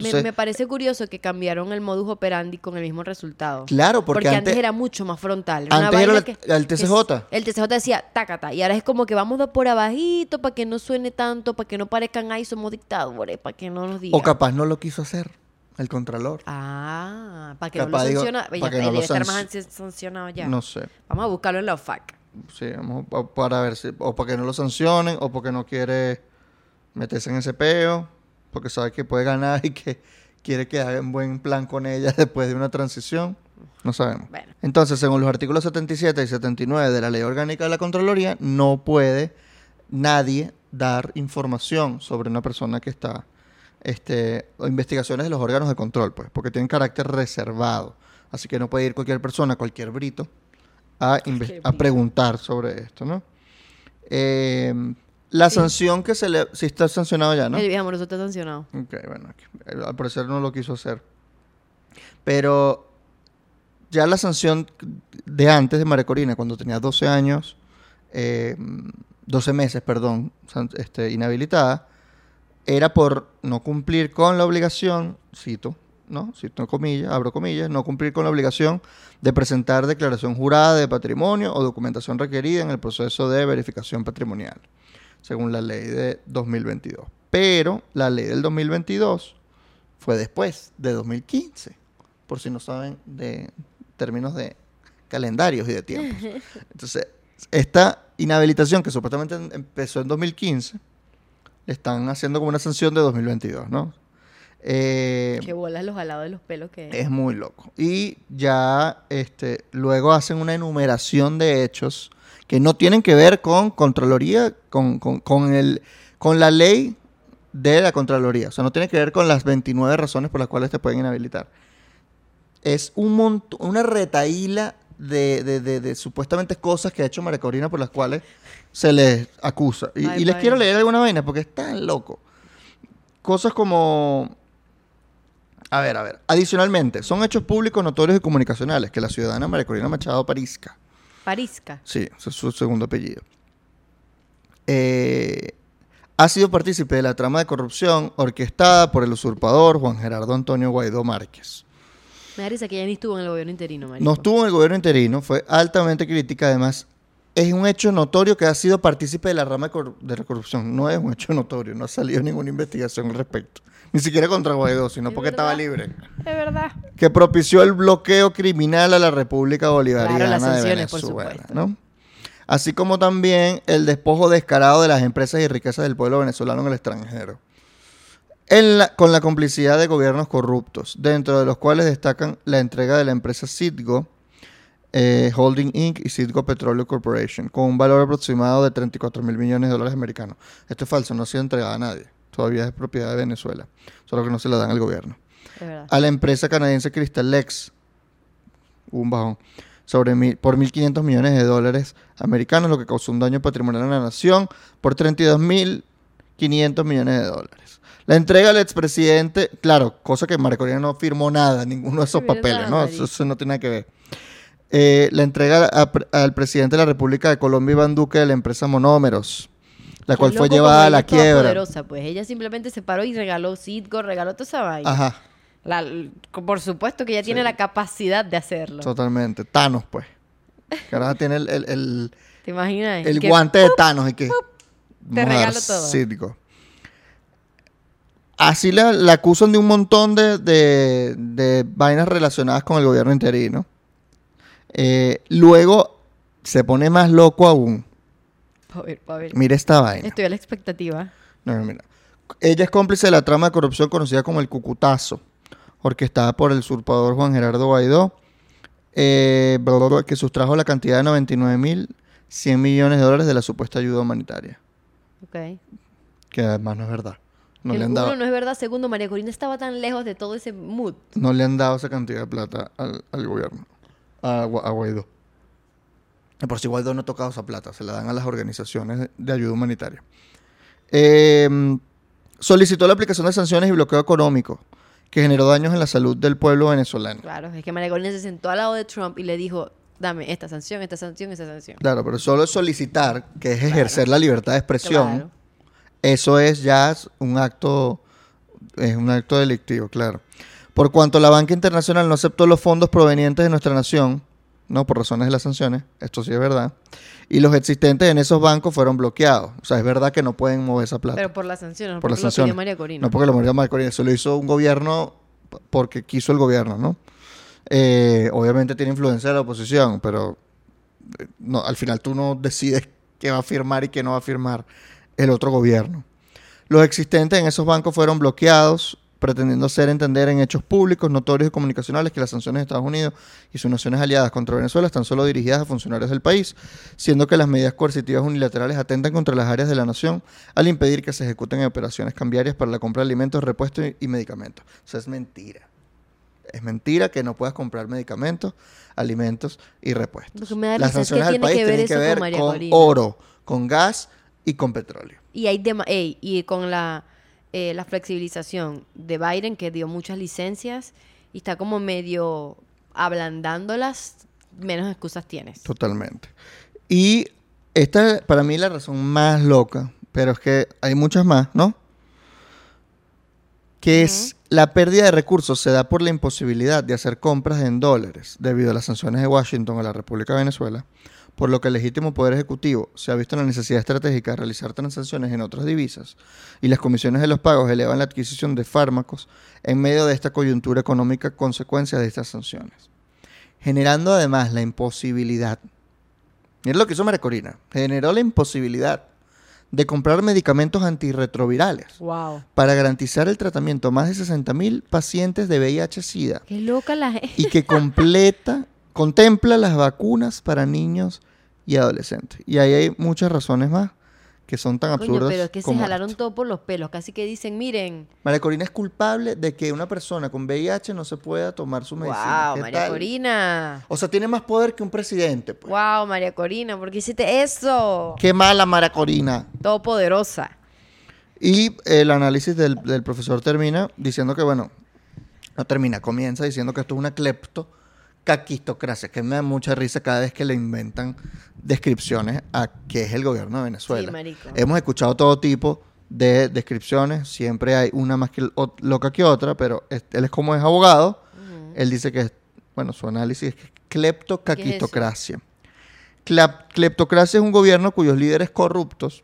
Me, Entonces, me parece curioso que cambiaron el modus operandi con el mismo resultado. Claro, porque antes, antes- era mucho más frontal. Era antes era vaina la- que- el que TCJ. el TCJ decía tácata. Y ahora es como que vamos por abajito para que no suene tanto, para que no parezcan ahí somos dictadores, para que no nos digan. o capaz no lo quiso hacer el contralor. Ah, para que no lo digo, sanciona. que no lo estar más sancionado ya. No sé. Vamos a buscarlo en la OFAC. Sí, vamos a- para ver si, o para que no lo sancionen, o porque no quiere meterse en ese peo, porque sabe que puede ganar y que quiere que hagan buen plan con ella después de una transición. No sabemos. Bueno. Entonces, según los artículos 77 y 79 de la Ley Orgánica de la Contraloría, no puede nadie dar información sobre una persona que está, este, o investigaciones de los órganos de control, pues, porque tienen carácter reservado. Así que no puede ir cualquier persona, cualquier brito, a, preguntar sobre esto, ¿no? Eh, la Sí. sanción que se le... Sí está sancionado ya, ¿no? El viejo amoroso está sancionado. Ok, bueno, eh, al parecer no lo quiso hacer. Pero ya la sanción de antes de María Corina, cuando tenía 12 años, eh, 12 meses, perdón, este, inhabilitada, era por no cumplir con la obligación, cito, ¿no? Cito comillas, abro comillas, no cumplir con la obligación de presentar declaración jurada de patrimonio o documentación requerida en el proceso de verificación patrimonial, según la ley de 2022. Pero la ley del 2022 fue después de 2015, por si no saben de términos de calendarios y de tiempos. Entonces, esta inhabilitación que supuestamente em- empezó en 2015, le están haciendo como una sanción de 2022, ¿no? Eh, Que bolas los alados de los pelos que es muy loco. Y ya este, luego hacen una enumeración de hechos que no tienen que ver con Contraloría, con, con, con el, con la ley de la Contraloría. O sea, no tiene que ver con las 29 razones por las cuales te pueden inhabilitar. Es un montón, una retaíla de, de, de- de supuestamente cosas que ha hecho María Corina por las cuales se les acusa. Y, Ay, y les quiero leer alguna vaina porque es tan loco. Cosas como a ver, a ver. Adicionalmente, son hechos públicos, notorios y comunicacionales que la ciudadana María Corina Machado Parisca, Parisca. sí, ese es su segundo apellido, eh, ha sido partícipe de la trama de corrupción orquestada por el usurpador Juan Gerardo Antonio Guaidó Márquez. Me da risa que ya ni estuvo en el gobierno interino, marico. No estuvo en el gobierno interino, fue altamente crítica, además es un hecho notorio que ha sido partícipe de la rama de, la corrupción. No es un hecho notorio, no ha salido ninguna investigación al respecto. Ni siquiera contra Guaidó, sino Es porque estaba libre. Es verdad. que propició el bloqueo criminal a la República Bolivariana Claro, las de sanciones, por supuesto. ¿no? Así como también el despojo descarado de las empresas y riquezas del pueblo venezolano en el extranjero. En la- con la complicidad de gobiernos corruptos, dentro de los cuales destacan la entrega de la empresa Citgo eh, Holding Inc. y Citgo Petroleum Corporation, con un valor aproximado de 34 mil millones de dólares americanos. Esto es falso, no ha sido entregada a nadie. Todavía es propiedad de Venezuela, solo que no se la dan al gobierno a la empresa canadiense Crystal Lex, hubo un bajón, sobre mil, por 1.500 millones de dólares americanos, lo que causó un daño patrimonial a la nación por 32.500 millones de dólares. La entrega al expresidente, claro, cosa que María Corina no firmó nada, ninguno de esos Sí, ¿verdad, papeles, ¿no? Eso, eso no tiene nada que ver. Eh, la entrega a- al presidente de la República de Colombia, Iván Duque, de la empresa Monómeros, la Qué cual fue llevada a la quiebra. poderosa, pues ella simplemente se paró y regaló Citgo, regaló toda esa vaina. Ajá, La- por supuesto que ella tiene la capacidad de hacerlo. totalmente. Thanos, pues. Que ahora tiene el- el- el, ¿Te imaginas? El Que- guante de Thanos y que. Te regalo todo. Citgo. Así la, la acusan de un montón de, de- de vainas relacionadas con el gobierno interino. Eh, luego se pone más loco aún. Pa' ver, pa' ver. Mira esta vaina. Estoy a la expectativa. No, no, mira. Ella es cómplice de la trama de corrupción conocida como el Cucutazo, orquestada por el usurpador Juan Gerardo Guaidó, eh, que sustrajo la cantidad de 99.100 millones de dólares de la supuesta ayuda humanitaria. Ok. Que además no es verdad. No el le, han uno dado, no es verdad. Segundo, María Corina estaba tan lejos de todo ese mood. no le han dado esa cantidad de plata al, al gobierno, a, a Guaidó. Y Por si Guaidó no ha tocado esa plata, se la dan a las organizaciones de, ayuda humanitaria. Eh, solicitó la aplicación de sanciones y bloqueo económico que generó daños en la salud del pueblo venezolano. Claro, es que María Corina se sentó al lado de Trump y le dijo, dame esta sanción, esta sanción, esta sanción. Claro, pero solo solicitar, que es ejercer la libertad de expresión, Claro. eso es ya un acto, es un acto delictivo, claro. Por cuanto la banca internacional no aceptó los fondos provenientes de nuestra nación, no por razones de las sanciones, esto sí es verdad, y los existentes en esos bancos fueron bloqueados. O sea, es verdad que no pueden mover esa plata. Pero por las sanciones, no por porque las lo pidió sanciones. María Corina. No porque lo murió María Corina, eso lo hizo un gobierno porque quiso el gobierno, ¿no? Eh, obviamente tiene influencia de la oposición, pero eh, no, al final tú no decides qué va a firmar y qué no va a firmar el otro gobierno. Los existentes en esos bancos fueron bloqueados, pretendiendo hacer entender en hechos públicos, notorios y comunicacionales que las sanciones de Estados Unidos y sus naciones aliadas contra Venezuela están solo dirigidas a funcionarios del país, siendo que las medidas coercitivas unilaterales atentan contra las áreas de la nación al impedir que se ejecuten operaciones cambiarias para la compra de alimentos, repuestos y, medicamentos. O sea, es mentira. Es mentira que no puedas comprar medicamentos, alimentos y repuestos. Las sanciones al país tienen que eso con ver con oro, con gas y con petróleo. Y hay ey, y con la, eh, la flexibilización de Biden, que dio muchas licencias y está como medio ablandándolas, menos excusas tienes. Totalmente. Y esta es para mí la razón más loca, pero es que hay muchas más, ¿no? Que es la pérdida de recursos se da por la imposibilidad de hacer compras en dólares debido a las sanciones de Washington a la República de Venezuela, por lo que el legítimo poder ejecutivo se ha visto en la necesidad estratégica de realizar transacciones en otras divisas y las comisiones de los pagos elevan la adquisición de fármacos en medio de esta coyuntura económica consecuencia de estas sanciones generando además la imposibilidad. Mira lo que hizo María Corina. Generó la imposibilidad de comprar medicamentos antirretrovirales Wow. para garantizar el tratamiento a más de 60.000 pacientes de VIH-Sida Qué loca la gente. y que completa, contempla las vacunas para niños y adolescentes. Y ahí hay muchas razones más que son tan Coño, absurdas pero es que se jalaron esta. todo por los pelos. Casi que dicen, miren, María Corina es culpable de que una persona con VIH no se pueda tomar su medicina. wow, ¿Qué María tal? Corina. O sea, tiene más poder que un presidente. Pues. Wow, María Corina, ¿por qué hiciste eso? Qué mala María Corina. Todopoderosa. Y el análisis del, del profesor termina diciendo que, bueno, no termina, comienza diciendo que esto es una clepto caquistocracia, que me da mucha risa cada vez que le inventan descripciones a qué es el gobierno de Venezuela. Sí, marico. Hemos escuchado todo tipo de descripciones, siempre hay una más que loca que otra, pero él es como es abogado, él dice que, es- bueno, su análisis es que es cleptocaquistocracia. Cleptocracia es un gobierno cuyos líderes corruptos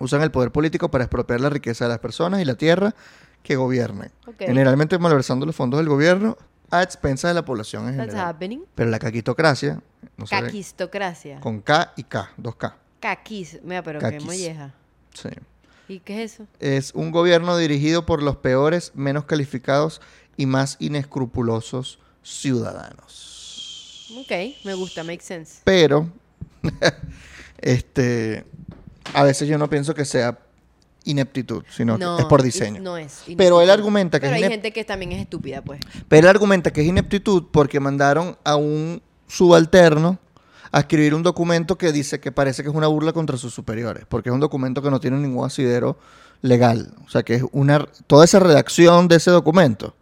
usan el poder político para expropiar la riqueza de las personas y la tierra que gobiernan. Ok. Generalmente malversando los fondos del gobierno a expensas de la población en That's general. happening. Pero la caquistocracia, no Caquistocracia. con K y K, dos K. Caquis. Mira, pero qué Caquis. molleja. Sí. ¿Y qué es eso? Es un gobierno dirigido por los peores, menos calificados y más inescrupulosos ciudadanos. Ok, me gusta, makes sense. Pero, este, a veces yo no pienso que sea ineptitud, sino que es por diseño. is- No es. Pero él argumenta que Pero es hay gente que también es estúpida, pues. Pero él argumenta que es ineptitud porque mandaron a un subalterno a escribir un documento que dice que parece que es una burla contra sus superiores, porque es un documento que no tiene ningún asidero legal. O sea, que es una toda esa redacción de ese documento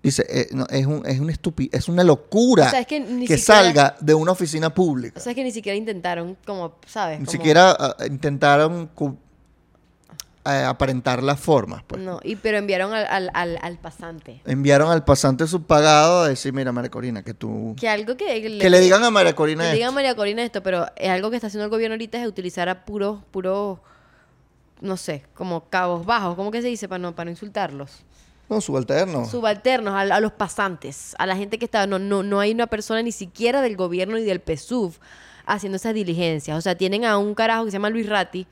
dice eh, no, es un es una estupi- es una locura O sea, es que ni que siquiera- salga de una oficina pública. O sea, es que ni siquiera intentaron, como, ¿sabes? Ni Como- siquiera ah, intentaron cu- eh, aparentar las formas, pues. No, y, pero enviaron al, al, al, al pasante. Enviaron al pasante subpagado a decir, mira, María Corina, que tú... Que algo que... Que le digan a María Corina Que le digan a esto. María Corina esto, pero es algo que está haciendo el gobierno ahorita es utilizar a puros, puros, no sé, como cabos bajos, ¿cómo que se dice para no, para no insultarlos? No, subalterno. Subalternos, a, a los pasantes, a la gente que está, no, no, no hay una persona ni siquiera del gobierno ni del PSUV haciendo esas diligencias. O sea, tienen a un carajo que se llama Luis Ratti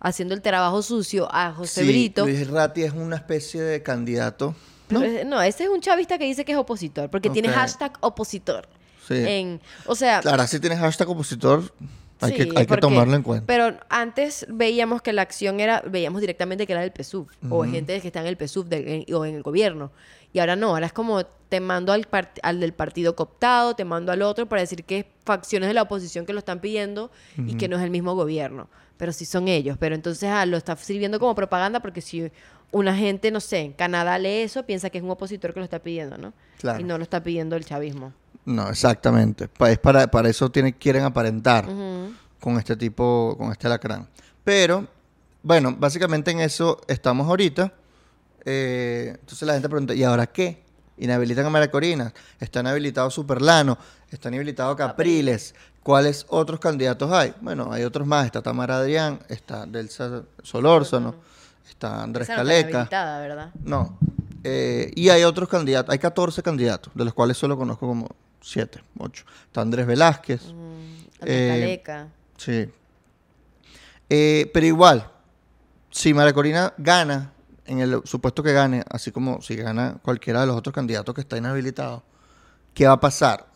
haciendo el trabajo sucio, a José Sí, Brito. Luis Ratti es una especie de candidato. ¿no? es- no, ese es un chavista que dice que es opositor, porque tiene hashtag opositor. Sí. En, o sea, Claro, si tienes hashtag opositor, hay, Sí, que, hay que tomarlo en cuenta. Pero antes veíamos que la acción era, veíamos directamente que era del PSUV, o gente que está en el PSUV del- en- o en el gobierno. Y ahora no, ahora es como te mando al, del partido cooptado, te mando al otro para decir que es facciones de la oposición que lo están pidiendo y que no es el mismo gobierno, pero sí son ellos. Pero entonces ah, lo está sirviendo como propaganda porque si una gente, no sé, en Canadá lee eso, piensa que es un opositor que lo está pidiendo, ¿no? Claro. Y no lo está pidiendo el chavismo. No, exactamente. Es para, para eso tiene, quieren aparentar con este tipo, con este lacrán. Pero, bueno, básicamente en eso estamos ahorita. Eh, entonces la gente pregunta, ¿y ahora qué? Inhabilitan a María Corina, están habilitados Superlano, están habilitados Capriles. ¿Cuáles otros candidatos hay? Bueno, hay otros más. Está Tamara Adrián, está Delsa Solórzano, está Andrés Esa no está Caleca. habilitada, ¿verdad? No. Eh, y hay otros candidatos, hay 14 candidatos, de los cuales solo conozco como 7, 8. Está Andrés Velázquez, Mm, Eh, Andrés Caleca. sí. Eh, pero igual, si María Corina gana, en el supuesto que gane, así como si gana cualquiera de los otros candidatos que está inhabilitado, ¿qué va a pasar?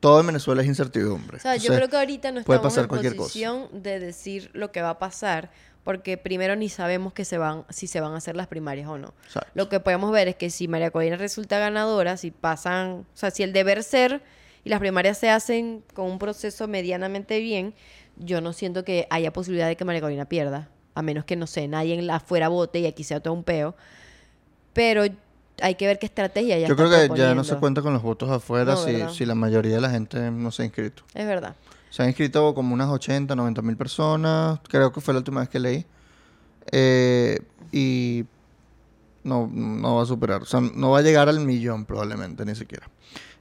Todo en Venezuela es incertidumbre. O sea, yo creo que ahorita no puede estamos pasar en cualquier cosa. posición de decir lo que va a pasar, porque primero ni sabemos que se van, si se van a hacer las primarias o no. Exacto. Lo que podemos ver es que si María Corina resulta ganadora, si pasan, o sea, si el deber ser y las primarias se hacen con un proceso medianamente bien, yo no siento que haya posibilidad de que María Corina pierda, a menos que, no sé, nadie en la afuera vote y aquí sea todo un peo. Pero hay que ver qué estrategia ya Yo creo que ya no se cuenta con los votos afuera No, si, si la mayoría de la gente no se ha inscrito. Es verdad. Se han inscrito como unas 80, 90 mil personas, creo que fue la última vez que leí. Eh, y no, no va a superar, o sea, no va a llegar al millón probablemente, ni siquiera.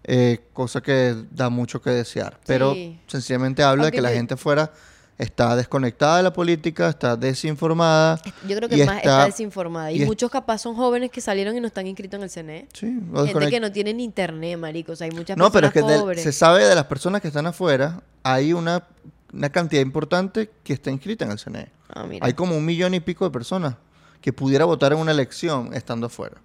Eh, cosa que da mucho que desear. Pero Sí. sencillamente habla de que la gente afuera está desconectada de la política, está desinformada. Yo creo que y más está, está- desinformada. Y, muchos capaz son jóvenes que salieron y no están inscritos en el CNE. Sí, o Gente que no tienen internet, maricos. Hay muchas No, pero es que personas del- se sabe de las personas que están afuera, hay una, una cantidad importante que está inscrita en el CNE. Ah. Hay como un millón y pico de personas que pudiera votar en una elección estando afuera.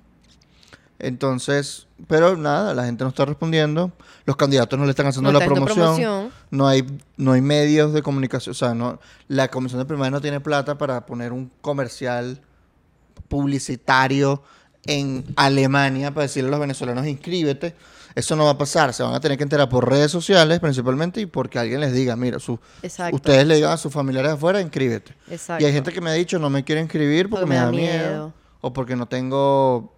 Entonces, pero nada, la gente no está respondiendo, los candidatos no le están haciendo No la promoción, promoción. no hay no hay medios de comunicación, o sea, no la comisión de primaria no tiene plata para poner un comercial publicitario en Alemania para decirle a los venezolanos inscríbete. Eso no va a pasar, se van a tener que enterar por redes sociales principalmente y porque alguien les diga, mira, su, ustedes le digan a sus familiares afuera, inscríbete. Exacto. Y hay gente que me ha dicho, no me quiero inscribir porque, me, da miedo. O porque no tengo,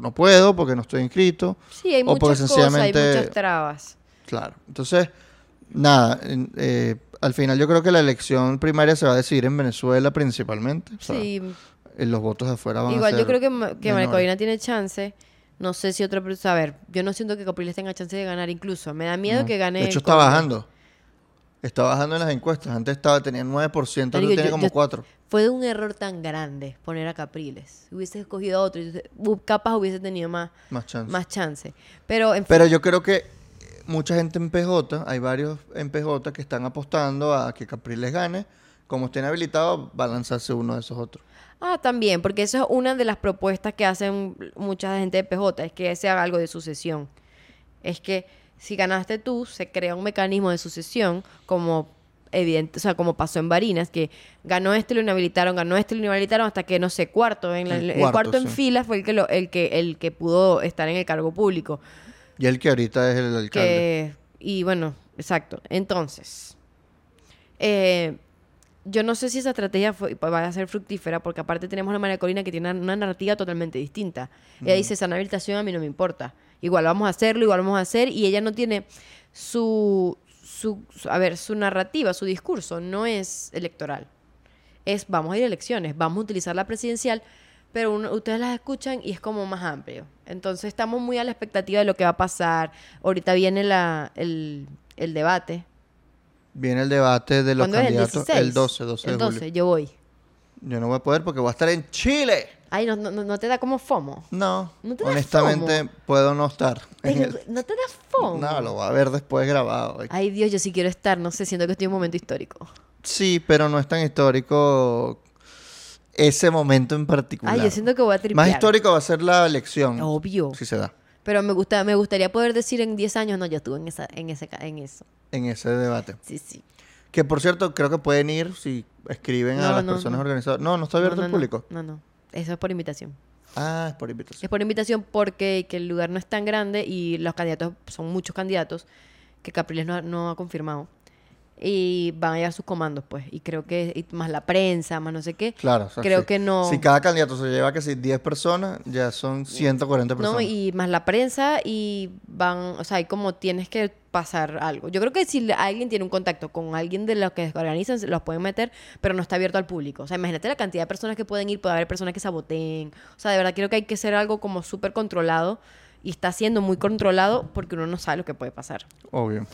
no puedo, porque no estoy inscrito. Sí, hay o porque muchas cosas, hay sencillamente- muchas trabas. Claro. Entonces, nada, eh, al final yo creo que la elección primaria se va a decidir en Venezuela principalmente. O sea, Sí, eh, los votos de afuera van a igual ser yo creo que, que tiene chance. No sé si otra persona... A ver, yo no siento que Capriles tenga chance de ganar incluso. Me da miedo No. que gane... De hecho, está bajando. Está bajando en las encuestas. Antes estaba, tenía 9%, ahora tiene yo- como yo- 4%. Fue un error tan grande poner a Capriles. Hubiese escogido a otro. capaz hubiese tenido más, Más chance. más chance. Pero, en Pero yo creo que mucha gente en PJ, hay varios en PJ que están apostando a que Capriles gane. Como estén habilitados, va a lanzarse uno de esos otros. Ah, también, porque eso es una de las propuestas que hacen mucha gente de PJ, es que se haga algo de sucesión. Es que si ganaste tú, se crea un mecanismo de sucesión, como evidente, o sea, como pasó en Barinas, que ganó este, lo inhabilitaron, ganó este, lo inhabilitaron, hasta que, no sé, cuarto, en la- El el, cuarto, cuarto en sí. fila fue el que, lo, el, que, el que pudo estar en el cargo público. Y el que ahorita es el alcalde. Que, y bueno, exacto. Entonces, eh, yo no sé si esa estrategia fue- va a ser fructífera, porque aparte tenemos a María Corina que tiene una, una narrativa totalmente distinta. Ella dice, esa habilitación a mí no me importa. Igual vamos a hacerlo, igual vamos a hacer, y ella no tiene su, su, su- a ver, su narrativa, su discurso, no es electoral. Es, vamos a ir a elecciones, vamos a utilizar la presidencial, pero uno- ustedes las escuchan y es como más amplio. Entonces estamos muy a la expectativa de lo que va a pasar. Ahorita viene la, el, el debate. Viene el debate de los ¿Cuándo es? ¿El candidatos 16? el 12, 12 de El 12, julio. yo voy. Yo no voy a poder porque voy a estar en Chile. Ay, no, no, no- te da como FOMO. No, ¿No te da honestamente FOMO? puedo no estar. ¿No te da FOMO? No, lo voy a ver después grabado. Ay, Dios, yo sí quiero estar. No sé, siento que estoy en un momento histórico. Sí, pero no es tan histórico ese momento en particular. Ay, yo siento que voy a tripear. Más histórico va a ser la elección. Obvio. Si se da. Pero me, gusta, me gustaría poder decir en 10 años, no, yo estuve en, esa, en, ese, en eso. En ese debate. Sí, sí. Que por cierto, creo que pueden ir si escriben a las no, personas no. organizadas. No, no está abierto al público. No, no. Eso es por invitación. Ah, es por invitación. Es por invitación porque que el lugar no es tan grande y los candidatos son muchos candidatos que Capriles no, ha- no ha confirmado. Y van a llegar sus comandos, pues. Y creo que y más la prensa, más no sé qué. Claro. o sea, creo sí. que no. Si cada candidato se lleva que si 10 personas, ya son 140 personas. No, y más la prensa y van, o sea, hay como tienes que pasar algo. Yo creo que si alguien tiene un contacto con alguien de los que organizan, los pueden meter, pero no está abierto al público. O sea, imagínate la cantidad de personas que pueden ir, puede haber personas que saboteen. O sea, de verdad creo que hay que ser algo como súper controlado y está siendo muy controlado porque uno no sabe lo que puede pasar. Obvio.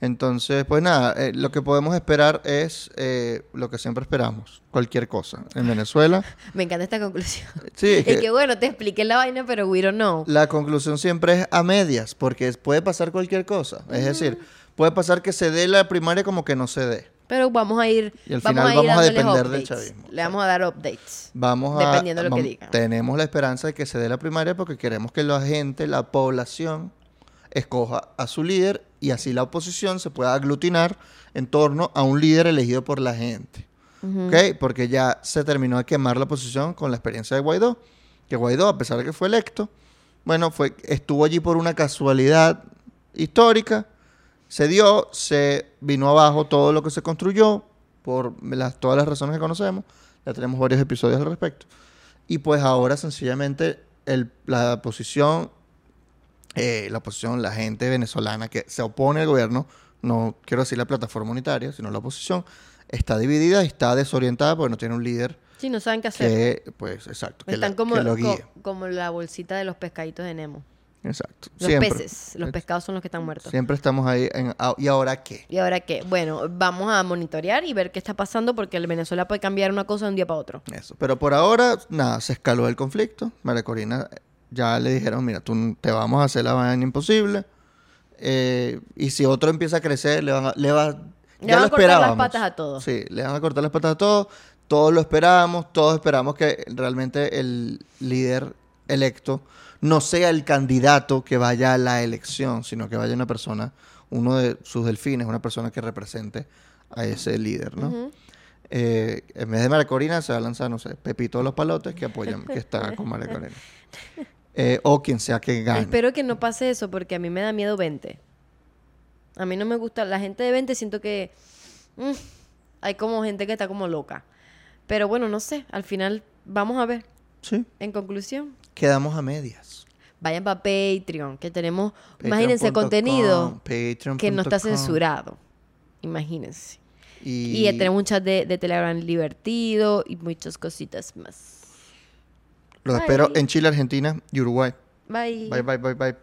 Entonces, pues nada, eh, lo que podemos esperar es eh, lo que siempre esperamos, cualquier cosa. En Venezuela, Me encanta esta conclusión. sí, es que que bueno, te expliqué la vaina, pero we don't know. la conclusión siempre es a medias, porque puede pasar cualquier cosa. Es decir, puede pasar que se dé la primaria como que no se dé. Pero vamos a ir, Y al vamos final a ir vamos a depender del updates. chavismo, Le vamos a dar updates. Vamos a... Dependiendo de lo que digan. Tenemos la esperanza de que se dé la primaria porque queremos que la gente, la población, escoja a su líder y así la oposición se pueda aglutinar en torno a un líder elegido por la gente. ¿Ok? Porque ya se terminó de quemar la oposición con la experiencia de Guaidó. Que Guaidó, a pesar de que fue electo, bueno, fue, estuvo allí por una casualidad histórica, se dio, se vino abajo todo lo que se construyó, por las, todas las razones que conocemos, ya tenemos varios episodios al respecto. Y pues ahora sencillamente el- la oposición, eh, la oposición, la gente venezolana que se opone al gobierno, no quiero decir la plataforma unitaria, sino la oposición, está dividida y está desorientada porque no tiene un líder Sí, no saben qué hacer. que, pues, exacto, que, Están la- como, que lo co- guíe. como la bolsita de los pescaditos de Nemo. Exacto. Los Siempre. peces. Los pescados son los que están muertos. Siempre estamos ahí en, ah, ¿y ahora qué? ¿Y ahora qué? Bueno, vamos a monitorear y ver qué está pasando porque el Venezuela puede cambiar una cosa de un día para otro. Eso. Pero por ahora, nada, se escaló el conflicto. María Corina ya le dijeron, mira, tú te vamos a hacer la vaina imposible. Eh, y si otro empieza a crecer, le van a... Le, va, Le ya van lo a cortar las patas a todos. Sí, le van a cortar las patas a todos. Todos lo esperábamos. Todos esperamos que realmente el líder electo no sea el candidato que vaya a la elección, sino que vaya una persona, uno de sus delfines, una persona que represente a ese líder, ¿no? Eh, en vez de María Corina se va a lanzar, no sé, Pepito de los Palotes que apoyan, que está con María Corina. Eh, o quien sea que gane. Espero que no pase eso porque a mí me da miedo 20. A mí no me gusta. La gente de 20 siento que. mm, hay como gente que está como loca. Pero bueno, no sé. Al final, vamos a ver. Sí, En conclusión, quedamos a medias. vayan para Patreon, que tenemos. imagínense Patreon.com, contenido que no está censurado. Imagínense. Y, Y, tenemos un chat de, de Telegram divertido y muchas cositas más. Los espero en Chile, Argentina y Uruguay. Bye. Bye, bye, bye, bye.